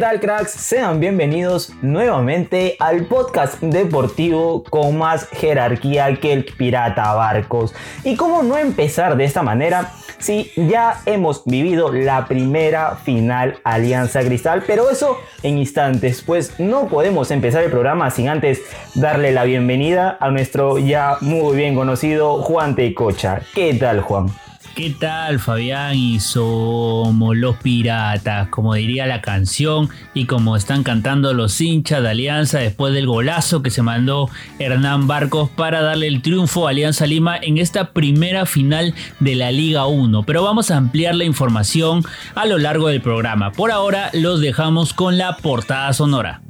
Tal cracks? Sean bienvenidos nuevamente al podcast deportivo con más jerarquía que el Pirata Barcos. ¿Y cómo no empezar de esta manera si ya hemos vivido la primera final Alianza Cristal? Pero eso en instantes, pues no podemos empezar el programa sin antes darle la bienvenida a nuestro ya muy bien conocido Juan Tecocha. ¿Qué tal Juan? ¿Qué tal Fabián? Y somos los piratas, como diría la canción y como están cantando los hinchas de Alianza después del golazo que se mandó Hernán Barcos para darle el triunfo a Alianza Lima en esta primera final de la Liga 1. Pero vamos a ampliar la información a lo largo del programa. Por ahora los dejamos con la portada sonora.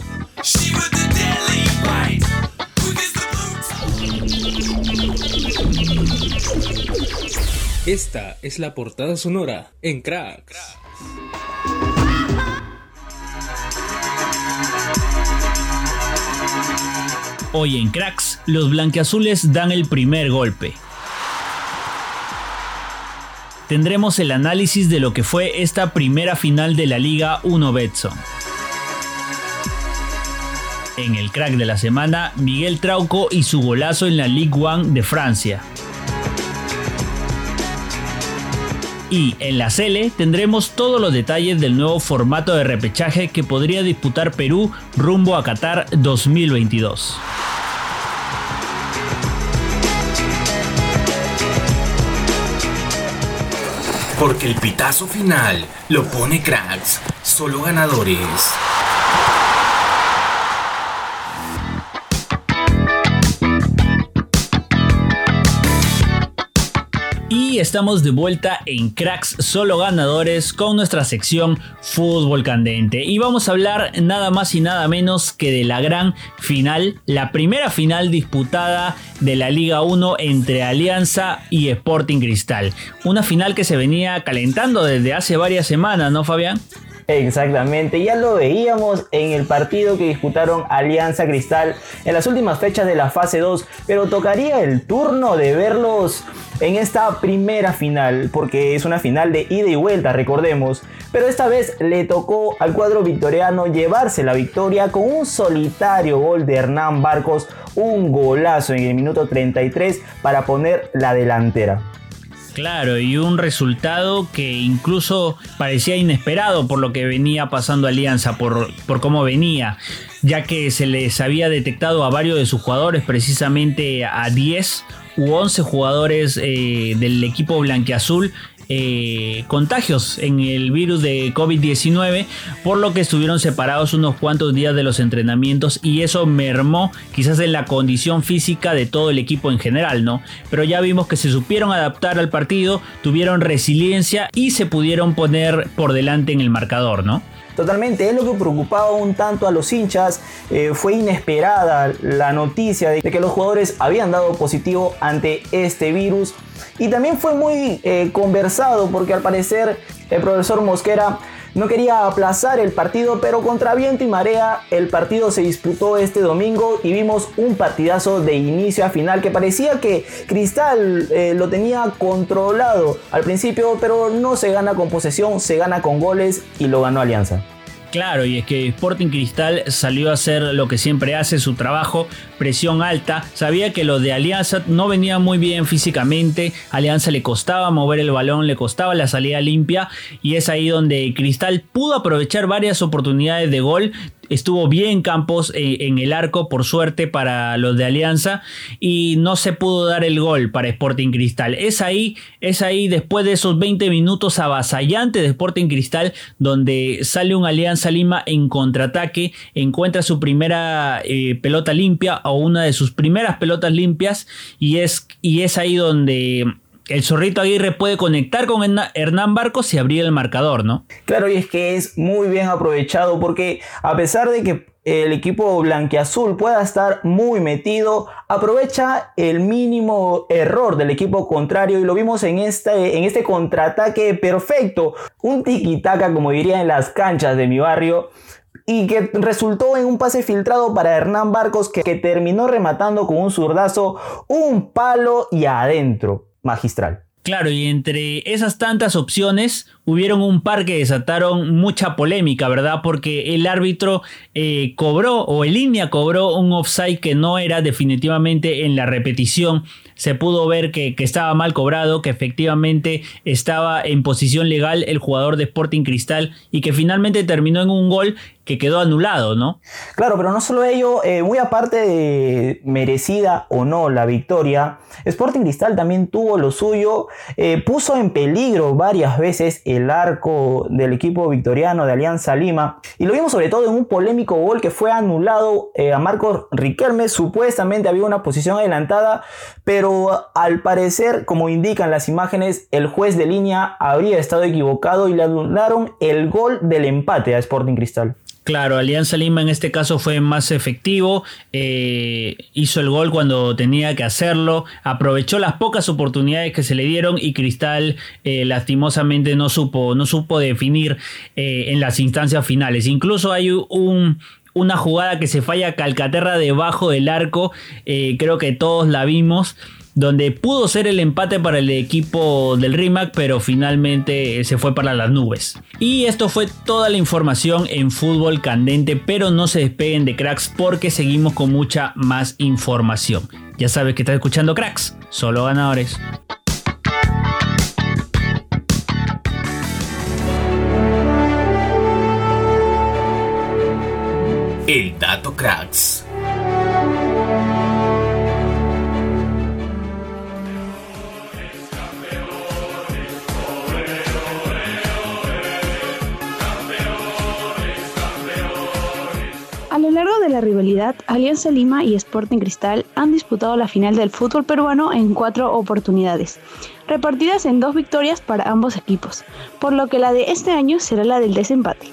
Esta es la portada sonora en Cracks. Hoy en Cracks, los blanqueazules dan el primer golpe. Tendremos el análisis de lo que fue esta primera final de la Liga 1 Betson. En el crack de la semana, Miguel Trauco y su golazo en la Ligue 1 de Francia. Y en la Cele tendremos todos los detalles del nuevo formato de repechaje que podría disputar Perú rumbo a Qatar 2022. Porque el pitazo final lo pone cracks, solo ganadores. Estamos de vuelta en Cracks Solo Ganadores con nuestra sección Fútbol Candente. Y vamos a hablar nada más y nada menos que de la gran final, la primera final disputada de la Liga 1 entre Alianza y Sporting Cristal. Una final que se venía calentando desde hace varias semanas, ¿no, Fabián? Exactamente, ya lo veíamos en el partido que disputaron Alianza Cristal en las últimas fechas de la fase 2, pero tocaría el turno de verlos en esta primera final, porque es una final de ida y vuelta, recordemos, pero esta vez le tocó al cuadro victoriano llevarse la victoria con un solitario gol de Hernán Barcos, un golazo en el minuto 33 para poner la delantera. Claro, y un resultado que incluso parecía inesperado por lo que venía pasando Alianza, por, por cómo venía, ya que se les había detectado a varios de sus jugadores, precisamente a 10 u 11 jugadores eh, del equipo blanqueazul eh, contagios en el virus de COVID-19, por lo que estuvieron separados unos cuantos días de los entrenamientos y eso mermó quizás en la condición física de todo el equipo en general, ¿no? Pero ya vimos que se supieron adaptar al partido, tuvieron resiliencia y se pudieron poner por delante en el marcador, ¿no? Totalmente, es lo que preocupaba un tanto a los hinchas. Eh, fue inesperada la noticia de que los jugadores habían dado positivo ante este virus. Y también fue muy eh, conversado porque al parecer el profesor Mosquera no quería aplazar el partido, pero contra viento y marea el partido se disputó este domingo y vimos un partidazo de inicio a final que parecía que Cristal eh, lo tenía controlado al principio, pero no se gana con posesión, se gana con goles y lo ganó Alianza. Claro, y es que Sporting Cristal salió a hacer lo que siempre hace, su trabajo, presión alta. Sabía que lo de Alianza no venía muy bien físicamente. Alianza le costaba mover el balón, le costaba la salida limpia. Y es ahí donde Cristal pudo aprovechar varias oportunidades de gol estuvo bien Campos eh, en el arco, por suerte para los de Alianza, y no se pudo dar el gol para Sporting Cristal. Es ahí, es ahí después de esos 20 minutos avasallantes de Sporting Cristal, donde sale un Alianza Lima en contraataque, encuentra su primera eh, pelota limpia o una de sus primeras pelotas limpias, y es, y es ahí donde el zorrito Aguirre puede conectar con Hernán Barcos y abrir el marcador, ¿no? Claro, y es que es muy bien aprovechado porque a pesar de que el equipo blanquiazul pueda estar muy metido, aprovecha el mínimo error del equipo contrario y lo vimos en este, en este contraataque perfecto, un tiki-taka como diría en las canchas de mi barrio y que resultó en un pase filtrado para Hernán Barcos que, que terminó rematando con un zurdazo, un palo y adentro, magistral. Claro, y entre esas tantas opciones hubieron un par que desataron mucha polémica, ¿verdad? Porque el árbitro eh, cobró o en línea cobró un offside que no era definitivamente en la repetición. Se pudo ver que, que, estaba mal cobrado, que efectivamente estaba en posición legal el jugador de Sporting Cristal y que finalmente terminó en un gol que quedó anulado, ¿no? Claro, pero no solo ello, eh, muy aparte de merecida o no la victoria, Sporting Cristal también tuvo lo suyo, eh, puso en peligro varias veces el arco del equipo victoriano de Alianza Lima y lo vimos sobre todo en un polémico gol que fue anulado eh, a Marcos Riquelme, supuestamente había una posición adelantada, pero al parecer, como indican las imágenes, el juez de línea habría estado equivocado y le anularon el gol del empate a Sporting Cristal. Claro, Alianza Lima en este caso fue más efectivo, eh, hizo el gol cuando tenía que hacerlo, aprovechó las pocas oportunidades que se le dieron y Cristal eh, lastimosamente no supo, no supo definir eh, en las instancias finales. Incluso hay un, una jugada que se falla Calcaterra debajo del arco, creo que todos la vimos donde pudo ser el empate para el equipo del RIMAC, pero finalmente se fue para las nubes. Y esto fue toda la información en fútbol candente, pero no se despeguen de cracks porque seguimos con mucha más información. Ya sabes que estás escuchando cracks, solo ganadores. El dato cracks. La rivalidad, Alianza Lima y Sporting Cristal han disputado la final del fútbol peruano en cuatro oportunidades, repartidas en dos victorias para ambos equipos, por lo que la de este año será la del desempate.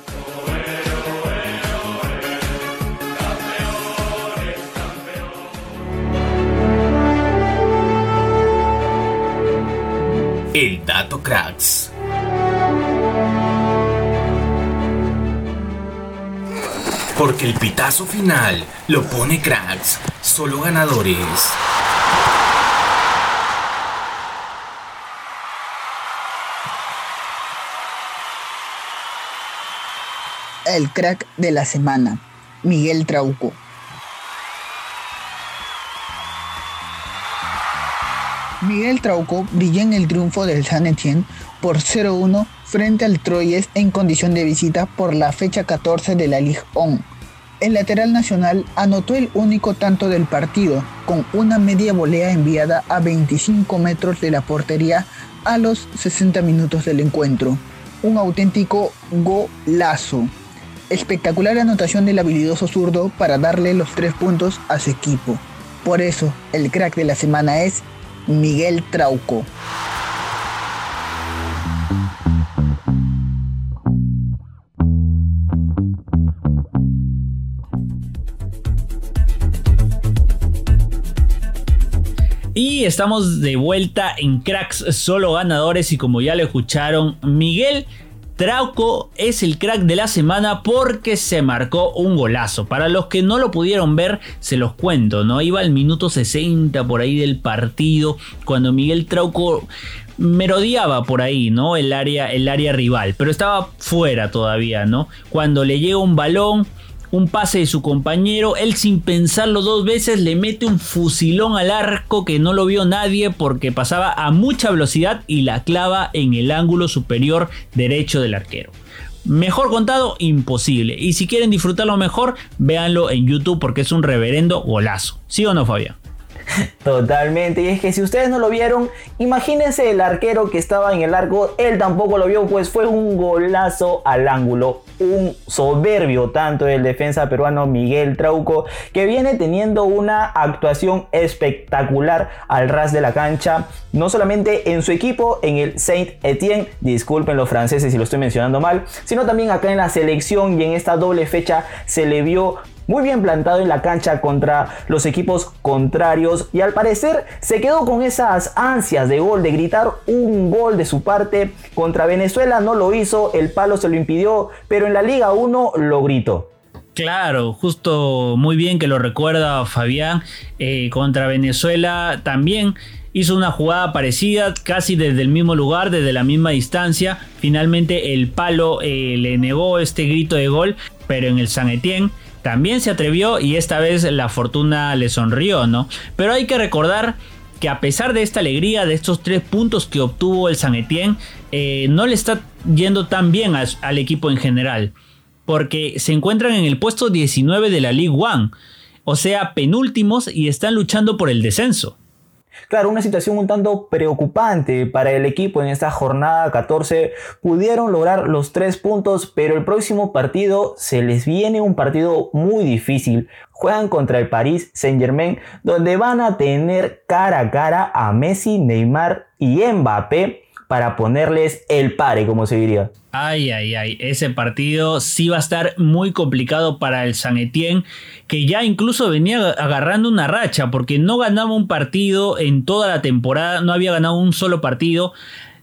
El dato cracks. Porque el pitazo final lo pone cracks, solo ganadores. El crack de la semana, Miguel Trauco. Miguel Trauco brilló en el triunfo del San Etienne por 0-1 frente al Troyes en condición de visita por la fecha 14 de la Ligue 1. El lateral nacional anotó el único tanto del partido, con una media volea enviada a 25 metros de la portería a los 60 minutos del encuentro. Un auténtico golazo. Espectacular anotación del habilidoso zurdo para darle los tres puntos a su equipo. Por eso, el crack de la semana es Miguel Trauco. Y estamos de vuelta en Cracks Solo Ganadores y como ya lo escucharon, Miguel Trauco es el crack de la semana porque se marcó un golazo. Para los que no lo pudieron ver, se los cuento, ¿no? Iba al minuto 60 por ahí del partido cuando Miguel Trauco merodeaba por ahí, ¿no? El área, el área rival, pero estaba fuera todavía, ¿no? Cuando le llega un balón, un pase de su compañero, él sin pensarlo dos veces le mete un fusilón al arco que no lo vio nadie porque pasaba a mucha velocidad y la clava en el ángulo superior derecho del arquero. Mejor contado, imposible. Y si quieren disfrutarlo mejor, véanlo en YouTube porque es un reverendo golazo. ¿Sí o no, Fabián? Totalmente, y es que si ustedes no lo vieron, imagínense el arquero que estaba en el arco, él tampoco lo vio, pues fue un golazo al ángulo, un soberbio tanto del defensa peruano Miguel Trauco, que viene teniendo una actuación espectacular al ras de la cancha, no solamente en su equipo, en el Saint Etienne, disculpen los franceses si lo estoy mencionando mal, sino también acá en la selección y en esta doble fecha se le vio muy bien plantado en la cancha contra los equipos contrarios y al parecer se quedó con esas ansias de gol, de gritar un gol de su parte. Contra Venezuela no lo hizo, el palo se lo impidió, pero en la Liga 1 lo gritó. Claro, justo muy bien que lo recuerda Fabián. Eh, contra Venezuela también hizo una jugada parecida, casi desde el mismo lugar, desde la misma distancia. Finalmente el palo eh, le negó este grito de gol, pero en el San Etienne también se atrevió y esta vez la fortuna le sonrió, ¿no? Pero hay que recordar que a pesar de esta alegría, de estos tres puntos que obtuvo el San Etienne, eh, no le está yendo tan bien al equipo en general, porque se encuentran en el puesto 19 de la League One, o sea, penúltimos y están luchando por el descenso. Claro, una situación un tanto preocupante para el equipo en esta jornada 14. Pudieron lograr los tres puntos, pero el próximo partido se les viene un partido muy difícil. Juegan contra el Paris Saint Germain, donde van a tener cara a cara a Messi, Neymar y Mbappé para ponerles el pare, como se diría. Ay, ay, ay, ese partido sí va a estar muy complicado para el San Etienne, que ya incluso venía agarrando una racha, porque no ganaba un partido en toda la temporada, no había ganado un solo partido.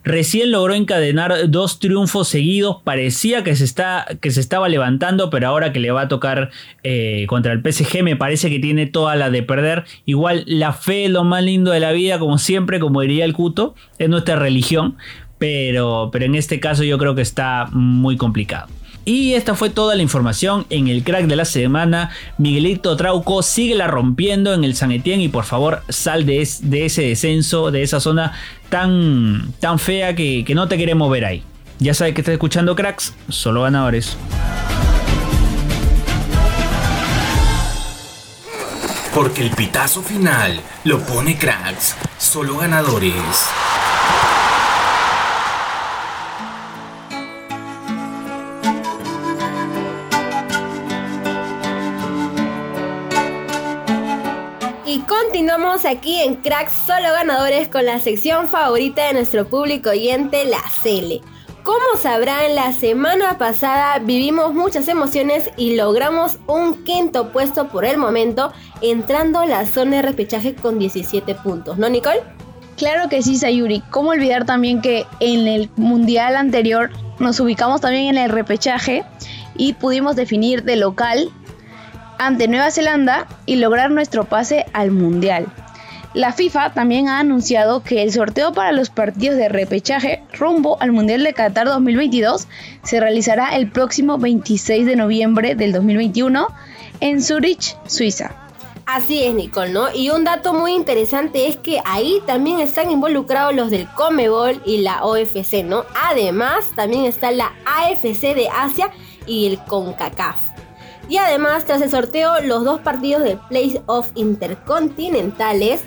Recién logró encadenar dos triunfos seguidos. Parecía que se, está, que se estaba levantando, pero ahora que le va a tocar eh, contra el PSG, me parece que tiene toda la de perder. Igual la fe es lo más lindo de la vida, como siempre, como diría el Cuto, es nuestra religión. Pero, pero en este caso yo creo que está muy complicado. Y esta fue toda la información en el crack de la semana. Miguelito Trauco sigue la rompiendo en el San Etienne y por favor sal de, ese descenso, de esa zona tan, tan fea que, que no te queremos ver ahí. Ya sabes que estás escuchando cracks, solo ganadores. Porque el pitazo final lo pone cracks, solo ganadores. Aquí en Cracks Solo Ganadores con la sección favorita de nuestro público oyente, la Cele. Como sabrán, la semana pasada vivimos muchas emociones y logramos un quinto puesto por el momento, entrando a la zona de repechaje con 17 puntos, ¿no, Nicole? Claro que sí, Sayuri. ¿Cómo olvidar también que en el mundial anterior nos ubicamos también en el repechaje y pudimos definir de local ante Nueva Zelanda y lograr nuestro pase al Mundial. La FIFA también ha anunciado que el sorteo para los partidos de repechaje rumbo al Mundial de Qatar 2022 se realizará el próximo 26 de noviembre del 2021 en Zurich, Suiza. Así es, Nicole, ¿no? Y un dato muy interesante es que ahí también están involucrados los del Comebol y la OFC, ¿no? Además, también está la AFC de Asia y el CONCACAF. Y además, tras el sorteo, los dos partidos de Playoff intercontinentales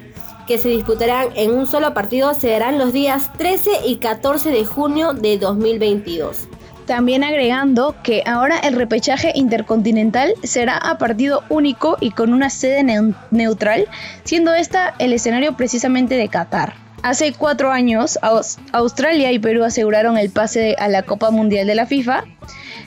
que se disputarán en un solo partido serán los días 13 y 14 de junio de 2022. También agregando que ahora el repechaje intercontinental será a partido único y con una sede neutral, siendo esta el escenario precisamente de Qatar. Hace cuatro años, Australia y Perú aseguraron el pase a la Copa Mundial de la FIFA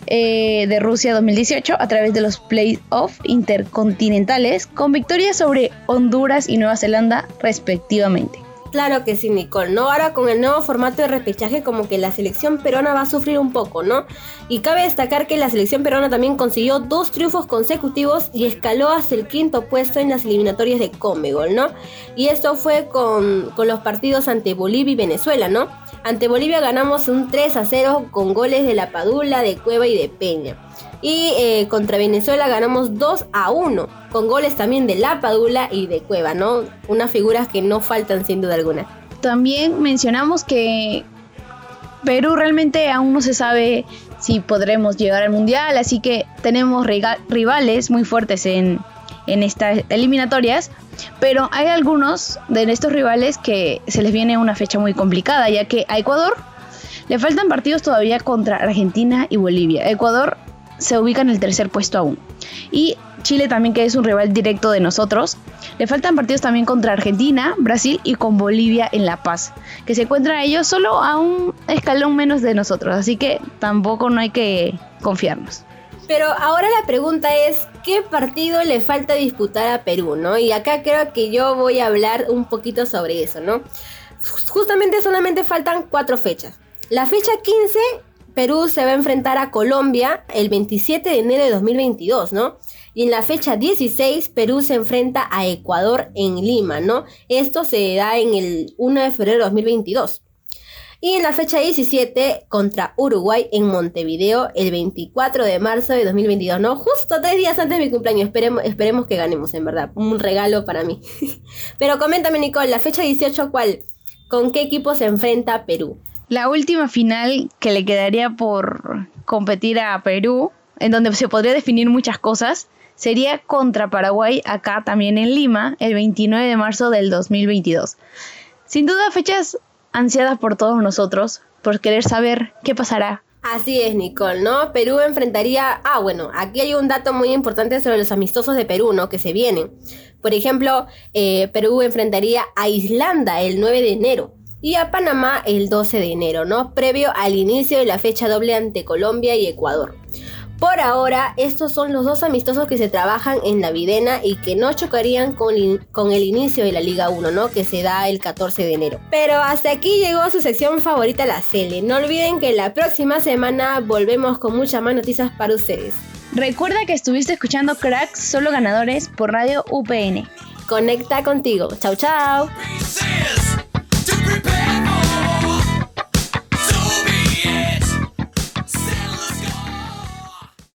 eh, de Rusia 2018 a través de los playoffs intercontinentales con victorias sobre Honduras y Nueva Zelanda respectivamente. Claro que sí, Nicole, ¿no? Ahora con el nuevo formato de repechaje como que la selección peruana va a sufrir un poco, ¿no? Y cabe destacar que la selección peruana también consiguió dos triunfos consecutivos y escaló hasta el quinto puesto en las eliminatorias de Comegol, ¿no? Y esto fue con, con los partidos ante Bolivia y Venezuela, ¿no? Ante Bolivia ganamos un 3 a 0 con goles de La Padula, de Cueva y de Peña. Y eh, contra Venezuela ganamos 2 a 1, con goles también de La Padula y de Cueva, ¿no? Unas figuras que no faltan sin duda alguna. También mencionamos que Perú realmente aún no se sabe si podremos llegar al Mundial, así que tenemos rivales muy fuertes en, en estas eliminatorias, pero hay algunos de estos rivales que se les viene una fecha muy complicada, ya que a Ecuador le faltan partidos todavía contra Argentina y Bolivia. Ecuador se ubica en el tercer puesto aún. Y Chile también, que es un rival directo de nosotros. Le faltan partidos también contra Argentina, Brasil y con Bolivia en La Paz, que se encuentran ellos solo a un escalón menos de nosotros. Así que tampoco no hay que confiarnos. Pero ahora la pregunta es, ¿qué partido le falta disputar a Perú, no? Y acá creo que yo voy a hablar un poquito sobre eso, ¿no? Justamente solamente faltan cuatro fechas. La fecha 15, Perú se va a enfrentar a Colombia el 27 de enero de 2022, ¿no? Y en la fecha 16, Perú se enfrenta a Ecuador en Lima, ¿no? Esto se da en el 1 de febrero de 2022. Y en la fecha 17 contra Uruguay en Montevideo el 24 de marzo de 2022, ¿no? Justo tres días antes de mi cumpleaños. Esperemos, esperemos que ganemos, en verdad. Un regalo para mí. Pero coméntame, Nicole, la fecha 18, ¿cuál? ¿Con qué equipo se enfrenta Perú? La última final que le quedaría por competir a Perú, en donde se podría definir muchas cosas, sería contra Paraguay acá también en Lima el 29 de marzo del 2022. Sin duda fechas ansiadas por todos nosotros, por querer saber qué pasará. Así es, Nicole, ¿no? Perú enfrentaría... Ah, bueno, aquí hay un dato muy importante sobre los amistosos de Perú, ¿no? Que se vienen. Por ejemplo, eh, Perú enfrentaría a Islanda el 9 de enero y a Panamá el 12 de enero, ¿no? Previo al inicio de la fecha doble ante Colombia y Ecuador. Por ahora, estos son los dos amistosos que se trabajan en la Videna y que no chocarían con, con, el inicio de la Liga 1, ¿no? Que se da el 14 de enero. Pero hasta aquí llegó su sección favorita, la Cele. No olviden que la próxima semana volvemos con muchas más noticias para ustedes. Recuerda que estuviste escuchando Cracks Solo Ganadores por Radio UPN. Conecta contigo. Chau, chau.